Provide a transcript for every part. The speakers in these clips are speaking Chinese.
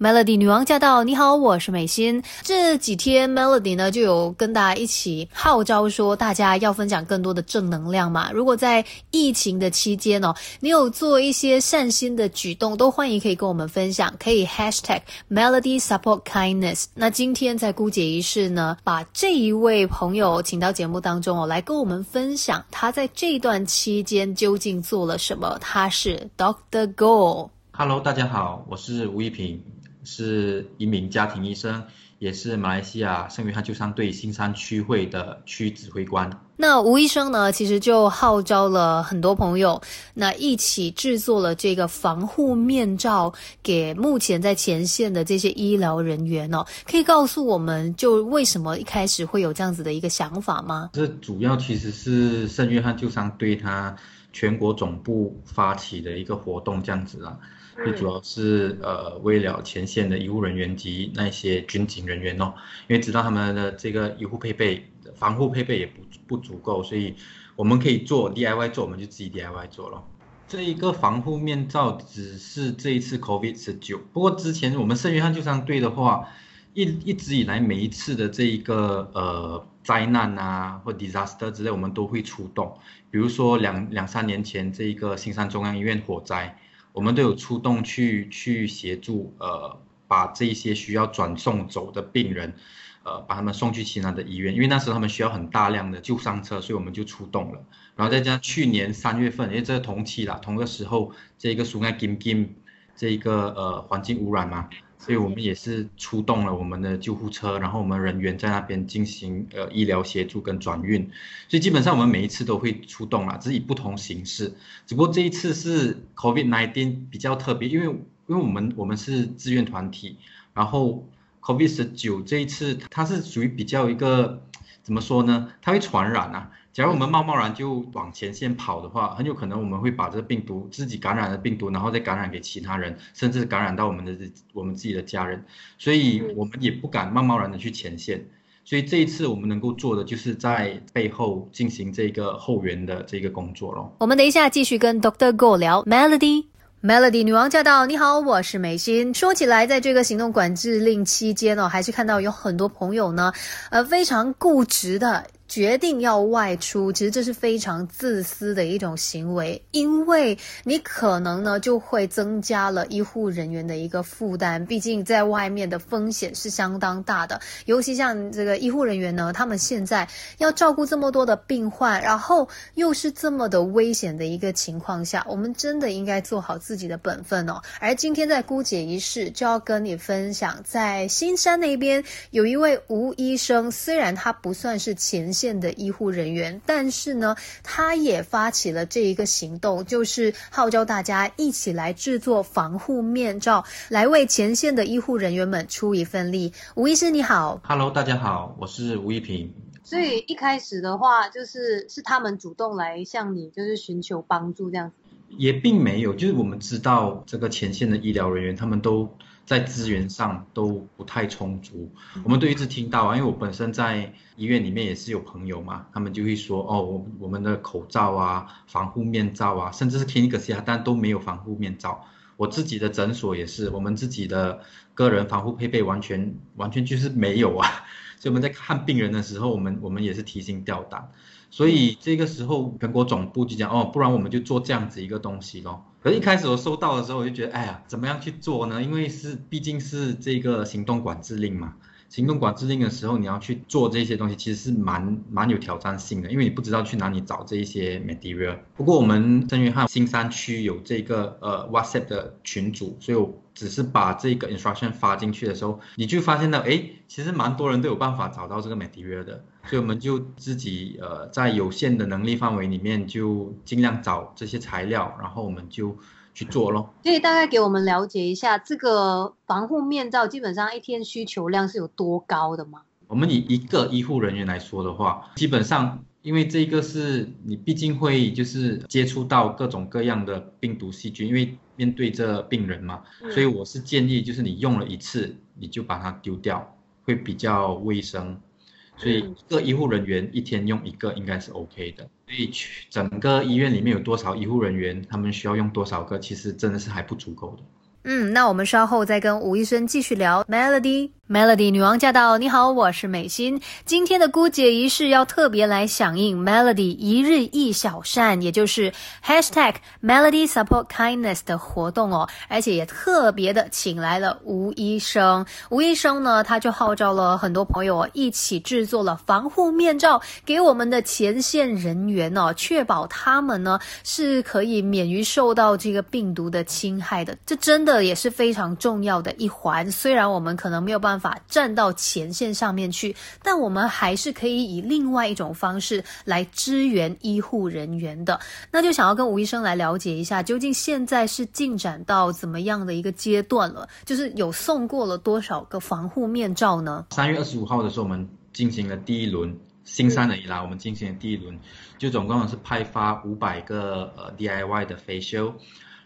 Melody 女王驾到！你好，我是美心。这几天 Melody 呢就有跟大家一起号召说，大家要分享更多的正能量嘛。如果在疫情的期间哦，你有做一些善心的举动，都欢迎可以跟我们分享，可以 Hashtag Melody Support Kindness。那今天在姑姐仪式呢，把这一位朋友请到节目当中哦，来跟我们分享他在这段期间究竟做了什么。他是 Doctor Go。Hello，大家好，我是吴一平。是一名家庭医生，也是马来西亚圣约翰救伤队新山区会的区指挥官。那吴医生呢，其实就号召了很多朋友，那一起制作了这个防护面罩，给目前在前线的这些医疗人员哦。可以告诉我们，就为什么一开始会有这样子的一个想法吗？这主要其实是圣约翰救伤队他全国总部发起的一个活动，这样子啊。最主要是呃，为了前线的医护人员及那些军警人员哦，因为知道他们的这个医护配备、防护配备也不不足够，所以我们可以做 DIY 做，我们就自己 DIY 做咯。这一个防护面罩只是这一次 COVID 十九，不过之前我们圣约翰救伤队的话，一一直以来每一次的这一个呃灾难啊或 disaster 之类，我们都会出动。比如说两两三年前这一个新山中央医院火灾。我们都有出动去去协助，呃，把这些需要转送走的病人，呃，把他们送去其他的医院，因为那时候他们需要很大量的救伤车，所以我们就出动了。然后再加上去年三月份，因为这个同期啦，同个时候，这个苏安金金，这一个呃环境污染嘛。所以我们也是出动了我们的救护车，然后我们人员在那边进行呃医疗协助跟转运，所以基本上我们每一次都会出动啦，只是以不同形式。只不过这一次是 COVID nineteen 比较特别，因为因为我们我们是志愿团体，然后 COVID-19 这一次它是属于比较一个怎么说呢？它会传染啊。假如我们贸贸然就往前线跑的话，很有可能我们会把这个病毒自己感染的病毒，然后再感染给其他人，甚至感染到我们的我们自己的家人，所以我们也不敢贸贸然的去前线。所以这一次我们能够做的，就是在背后进行这个后援的这个工作咯。我们等一下继续跟 Doctor Go 聊 Melody 女王驾到！你好，我是美心。说起来，在这个行动管制令期间呢，还是看到有很多朋友呢，呃，非常固执的。决定要外出，其实这是非常自私的一种行为，因为你可能呢就会增加了医护人员的一个负担。毕竟在外面的风险是相当大的，尤其像这个医护人员呢，他们现在要照顾这么多的病患，然后又是这么的危险的一个情况下，我们真的应该做好自己的本分哦。而今天在姑姐仪式就要跟你分享，在新山那边有一位吴医生，虽然他不算是前。线的医护人员，但是呢，他也发起了这一个行动，就是号召大家一起来制作防护面罩，来为前线的医护人员们出一份力。吴医师你好，Hello，大家好，我是吴一平。所以一开始的话，就是是他们主动来向你，就是寻求帮助这样子。也并没有，就是我们知道这个前线的医疗人员，他们都在资源上都不太充足。我们都一直听到啊，因为我本身在医院里面也是有朋友嘛，他们就会说哦，我我们的口罩啊、防护面罩啊，甚至是 clinic 啊，但都没有防护面罩。我自己的诊所也是，我们自己的个人防护配备完全完全就是没有啊。所以我们在看病人的时候，我们我们也是提心吊胆。所以这个时候，全国总部就讲哦，不然我们就做这样子一个东西咯。可是一开始我收到的时候，我就觉得，哎呀，怎么样去做呢？因为是毕竟是这个行动管制令嘛。行动管制令的时候，你要去做这些东西，其实是蛮蛮有挑战性的，因为你不知道去哪里找这一些 material。不过我们圣约翰新山区有这个呃 WhatsApp 的群组，所以我只是把这个 instruction 发进去的时候，你就发现到，哎，其实蛮多人都有办法找到这个 material 的，所以我们就自己呃在有限的能力范围里面，就尽量找这些材料，然后我们就。去做咯。所以大概给我们了解一下，这个防护面罩基本上一天需求量是有多高的吗？我们以一个医护人员来说的话，基本上因为这个是你毕竟会就是接触到各种各样的病毒细菌，因为面对这病人嘛，所以我是建议就是你用了一次你就把它丢掉，会比较卫生。所以一个医护人员一天用一个应该是 OK 的。所以整个医院里面有多少医护人员，他们需要用多少个，其实真的是还不足够的。嗯，那我们稍后再跟吴医生继续聊 Melody。Melody 女王驾到！你好，我是美心。今天的姑姐仪式要特别来响应 Melody 一日一小善，也就是 Hashtag Melody Support Kindness 的活动哦。而且也特别的请来了吴医生。吴医生呢，他就号召了很多朋友一起制作了防护面罩给我们的前线人员哦，确保他们呢是可以免于受到这个病毒的侵害的。这真的也是非常重要的一环。虽然我们可能没有办法。法站到前线上面去，但我们还是可以以另外一种方式来支援医护人员的。那就想要跟吴医生来了解一下，究竟现在是进展到怎么样的一个阶段了？就是有送过了多少个防护面罩呢？三月二十五号的时候，我们进行了第一轮新山的以来，我们进行了第一轮，就总共是派发五百个呃 DIY 的 facial，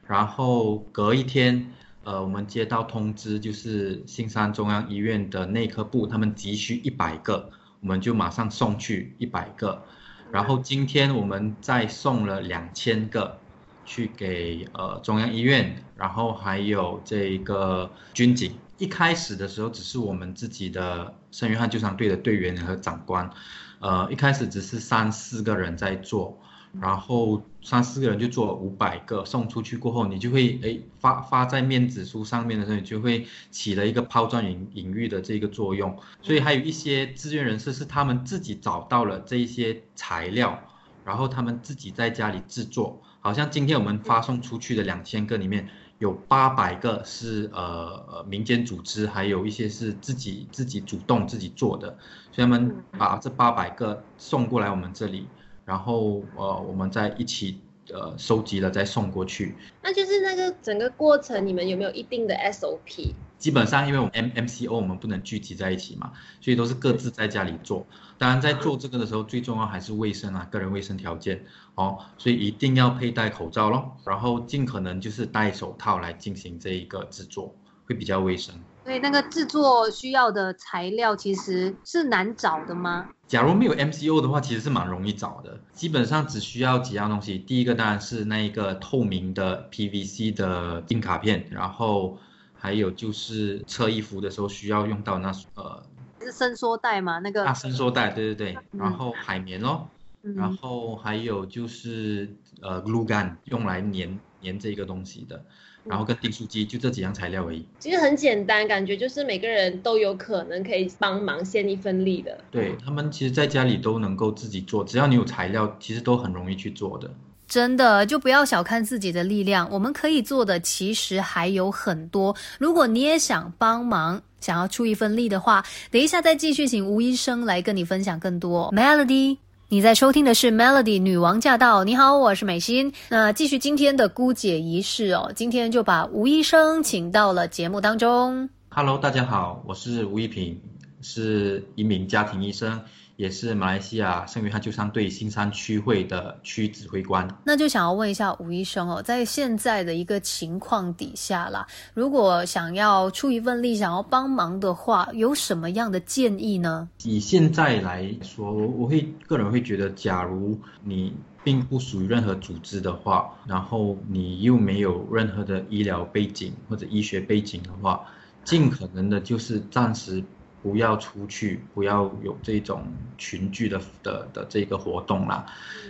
然后隔一天。呃，我们接到通知，就是新山中央医院的内科部，他们急需一百个，我们就马上送去一百个。然后今天我们再送了两千个去给呃中央医院，然后还有这个军警。一开始的时候，只是我们自己的圣约翰救伤队的队员和长官，呃，一开始只是三四个人在做。然后三四个人就做五百个送出去过后，你就会哎发发在面子书上面的时候，你就会起了一个抛砖引引玉的这个作用。所以还有一些志愿人士是他们自己找到了这一些材料，然后他们自己在家里制作。好像今天我们发送出去的两千个里面有八百个是呃呃民间组织，还有一些是自己自己主动自己做的，所以他们把这八百个送过来我们这里。然后呃，我们再一起呃收集了再送过去。那就是那个整个过程，你们有没有一定的 SOP？基本上，因为我们 M M C O 我们不能聚集在一起嘛，所以都是各自在家里做。当然，在做这个的时候，最重要还是卫生啊，个人卫生条件哦，所以一定要佩戴口罩咯，然后尽可能就是戴手套来进行这一个制作，会比较卫生。所以那个制作需要的材料其实是难找的吗？假如没有 MCO 的话，其实是蛮容易找的。基本上只需要几样东西。第一个当然是那一个透明的 PVC 的硬卡片，然后还有就是测衣服的时候需要用到那呃，是伸缩带吗？那个啊，伸缩带，对对对。然后海绵咯，然后还有就是呃 glue gun 用来粘粘这个东西的。然后跟订书机就这几样材料而已，其实很简单，感觉就是每个人都有可能可以帮忙献一份力的。对他们，其实在家里都能够自己做，只要你有材料，其实都很容易去做的。真的，就不要小看自己的力量，我们可以做的其实还有很多。如果你也想帮忙，想要出一份力的话，等一下再继续请吴医生来跟你分享更多。Melody。你在收听的是 Melody 女王驾到，你好，我是美心。那继续今天的姑姐仪式哦，今天就把吴医生请到了节目当中。Hello，大家好，我是吴一平，是一名家庭医生。也是马来西亚圣约翰救伤队新山区会的区指挥官，那就想要问一下吴医生哦，在现在的一个情况底下啦，如果想要出一份力，想要帮忙的话，有什么样的建议呢？以现在来说，我会个人会觉得，假如你并不属于任何组织的话，然后你又没有任何的医疗背景或者医学背景的话，尽可能的就是暂时。不要出去，不要有这种群聚的的的这个活动啦。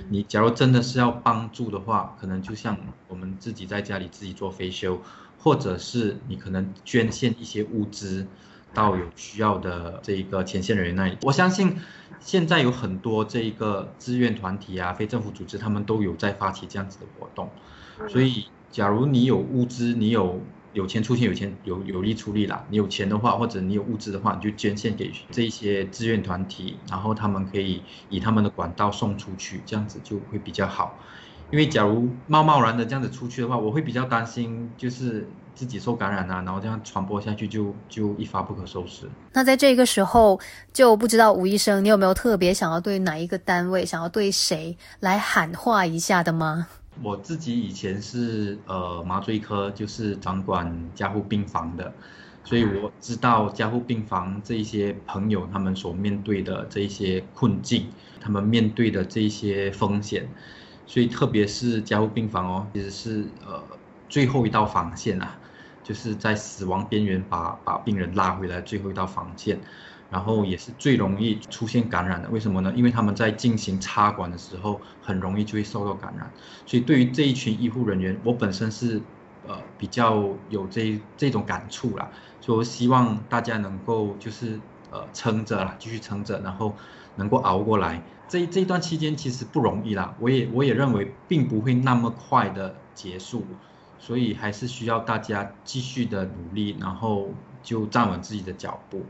你假如真的是要帮助的话，可能就像我们自己在家里自己做飞修，或者是你可能捐献一些物资到有需要的这一个前线人员那里。我相信现在有很多这一个志愿团体啊、非政府组织，他们都有在发起这样子的活动。所以，假如你有物资，你有。有钱出钱，有钱有有力出力啦。你有钱的话，或者你有物资的话，你就捐献给这些志愿团体，然后他们可以以他们的管道送出去，这样子就会比较好。因为假如贸贸然的这样子出去的话，我会比较担心，就是自己受感染啊，然后这样传播下去就就一发不可收拾。那在这个时候，就不知道吴医生，你有没有特别想要对哪一个单位，想要对谁来喊话一下的吗？我自己以前是呃麻醉科，就是掌管加护病房的，所以我知道加护病房这一些朋友他们所面对的这一些困境，他们面对的这一些风险，所以特别是加护病房哦，其实是呃最后一道防线啊。就是在死亡边缘把把病人拉回来最后一道防线，然后也是最容易出现感染的。为什么呢？因为他们在进行插管的时候，很容易就会受到感染。所以对于这一群医护人员，我本身是呃比较有这这种感触啦。所以我希望大家能够就是呃撑着啦，继续撑着，然后能够熬过来。这这一段期间其实不容易啦，我也我也认为并不会那么快的结束，所以还是需要大家继续的努力，然后就站稳自己的脚步，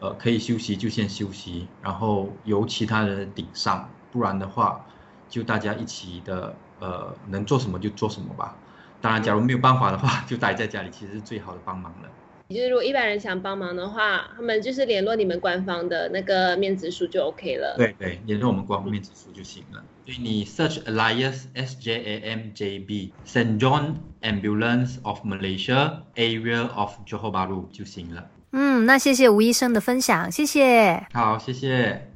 呃，可以休息就先休息，然后由其他人顶上，不然的话，就大家一起的，呃，能做什么就做什么吧。当然，假如没有办法的话，就待在家里，其实是最好的帮忙了。就是如果一般人想帮忙的话，他们就是联络你们官方的那个面子书就 OK 了。对对，联络我们官方面子书就行了。所以你 search Alliance S J A M J B Saint John Ambulance of Malaysia Area of Johor Bahru 就行了。嗯，那谢谢吴医生的分享，谢谢。好，谢谢。